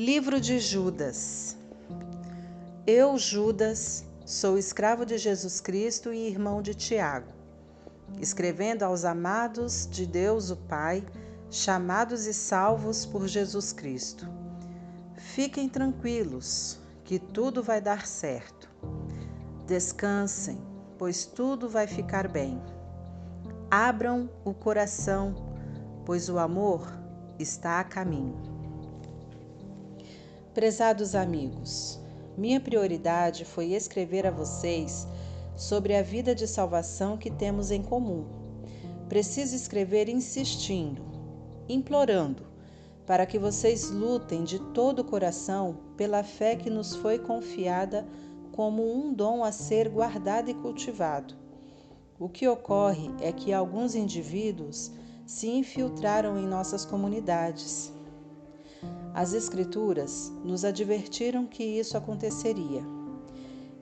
Livro de Judas. Eu, Judas, sou escravo de Jesus Cristo e irmão de Tiago, escrevendo aos amados de Deus o Pai, chamados e salvos por Jesus Cristo. Fiquem tranquilos, que tudo vai dar certo. Descansem, pois tudo vai ficar bem. Abram o coração, pois o amor está a caminho. Prezados amigos, minha prioridade foi escrever a vocês sobre a vida de salvação que temos em comum. Preciso escrever insistindo, implorando, para que vocês lutem de todo o coração pela fé que nos foi confiada como um dom a ser guardado e cultivado. O que ocorre é que alguns indivíduos se infiltraram em nossas comunidades as Escrituras nos advertiram que isso aconteceria.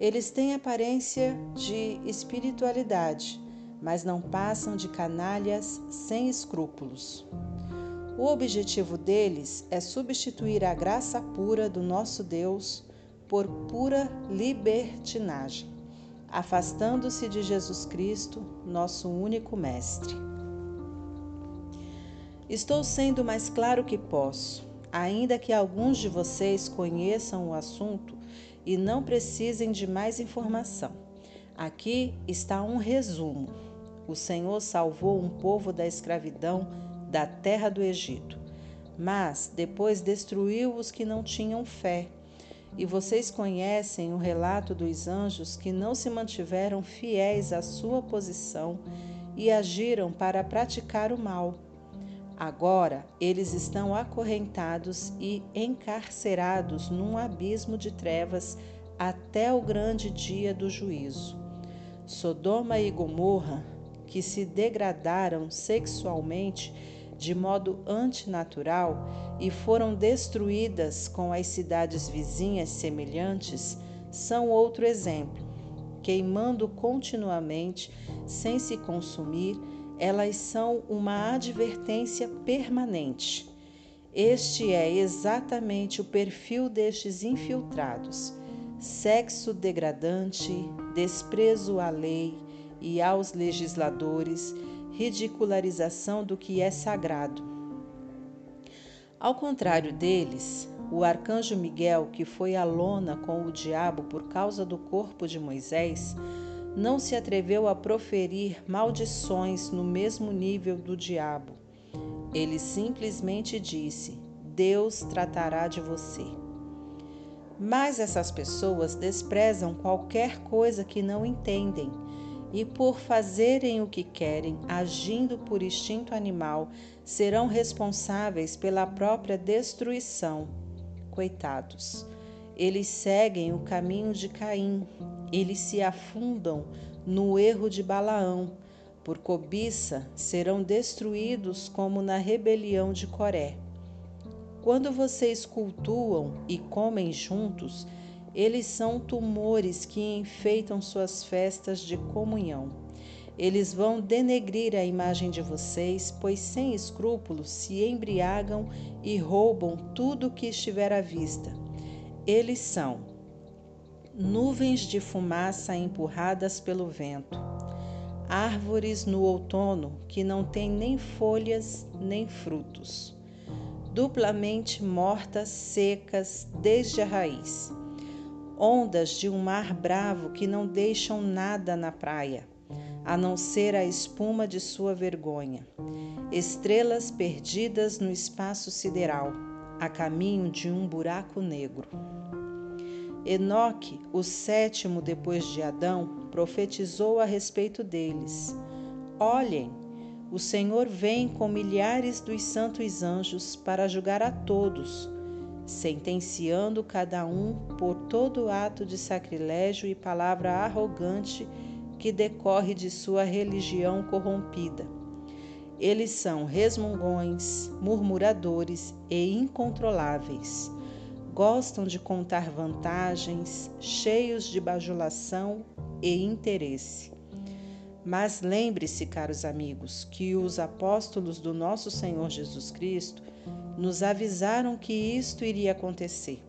Eles têm aparência de espiritualidade, mas não passam de canalhas sem escrúpulos. O objetivo deles é substituir a graça pura do nosso Deus por pura libertinagem, afastando-se de Jesus Cristo, nosso único Mestre. Estou sendo mais claro que posso ainda que alguns de vocês conheçam o assunto e não precisem de mais informação. Aqui está um resumo. O Senhor salvou um povo da escravidão da terra do Egito, mas depois destruiu os que não tinham fé. E vocês conhecem o relato dos anjos que não se mantiveram fiéis à sua posição e agiram para praticar o mal Agora eles estão acorrentados e encarcerados num abismo de trevas até o grande dia do juízo. Sodoma e Gomorra, que se degradaram sexualmente de modo antinatural e foram destruídas com as cidades vizinhas semelhantes, são outro exemplo. Queimando continuamente, sem se consumir, elas são uma advertência permanente. Este é exatamente o perfil destes infiltrados: sexo degradante, desprezo à lei e aos legisladores, ridicularização do que é sagrado. Ao contrário deles, o arcanjo Miguel, que foi à lona com o diabo por causa do corpo de Moisés, não se atreveu a proferir maldições no mesmo nível do diabo. Ele simplesmente disse: Deus tratará de você. Mas essas pessoas desprezam qualquer coisa que não entendem e, por fazerem o que querem, agindo por instinto animal, serão responsáveis pela própria destruição. Coitados. Eles seguem o caminho de Caim, eles se afundam no erro de Balaão. Por cobiça serão destruídos como na rebelião de Coré. Quando vocês cultuam e comem juntos, eles são tumores que enfeitam suas festas de comunhão. Eles vão denegrir a imagem de vocês, pois sem escrúpulos se embriagam e roubam tudo o que estiver à vista eles são nuvens de fumaça empurradas pelo vento, árvores no outono que não têm nem folhas nem frutos, duplamente mortas, secas desde a raiz, ondas de um mar bravo que não deixam nada na praia, a não ser a espuma de sua vergonha, estrelas perdidas no espaço sideral, a caminho de um buraco negro. Enoque, o sétimo depois de Adão, profetizou a respeito deles. Olhem, o Senhor vem com milhares dos santos anjos para julgar a todos, sentenciando cada um por todo ato de sacrilégio e palavra arrogante que decorre de sua religião corrompida. Eles são resmungões, murmuradores e incontroláveis gostam de contar vantagens, cheios de bajulação e interesse. Mas lembre-se, caros amigos, que os apóstolos do nosso Senhor Jesus Cristo nos avisaram que isto iria acontecer.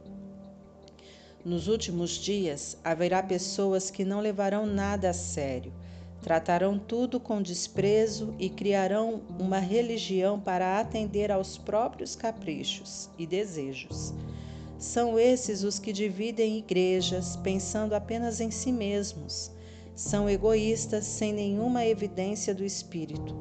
Nos últimos dias haverá pessoas que não levarão nada a sério, tratarão tudo com desprezo e criarão uma religião para atender aos próprios caprichos e desejos. São esses os que dividem igrejas pensando apenas em si mesmos são egoístas sem nenhuma evidência do Espírito.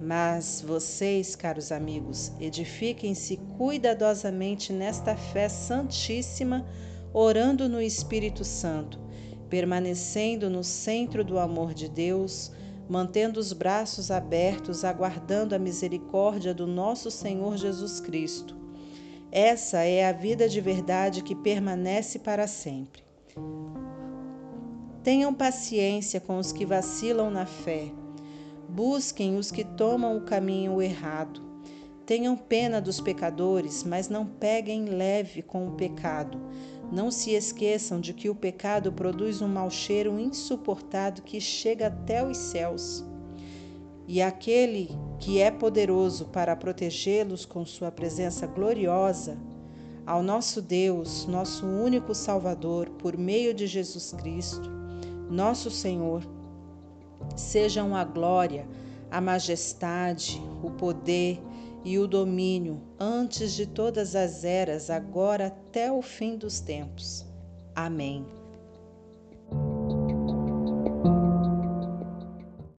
Mas vocês, caros amigos, edifiquem-se cuidadosamente nesta fé santíssima, orando no Espírito Santo, permanecendo no centro do amor de Deus, mantendo os braços abertos, aguardando a misericórdia do nosso Senhor Jesus Cristo. Essa é a vida de verdade que permanece para sempre. Tenham paciência com os que vacilam na fé. Busquem os que tomam o caminho errado. Tenham pena dos pecadores, mas não peguem leve com o pecado. Não se esqueçam de que o pecado produz um mau cheiro insuportável que chega até os céus. E aquele que é poderoso para protegê-los com sua presença gloriosa, ao nosso Deus, nosso único Salvador, por meio de Jesus Cristo, nosso Senhor, sejam a glória, a majestade, o poder e o domínio antes de todas as eras, agora até o fim dos tempos. Amém.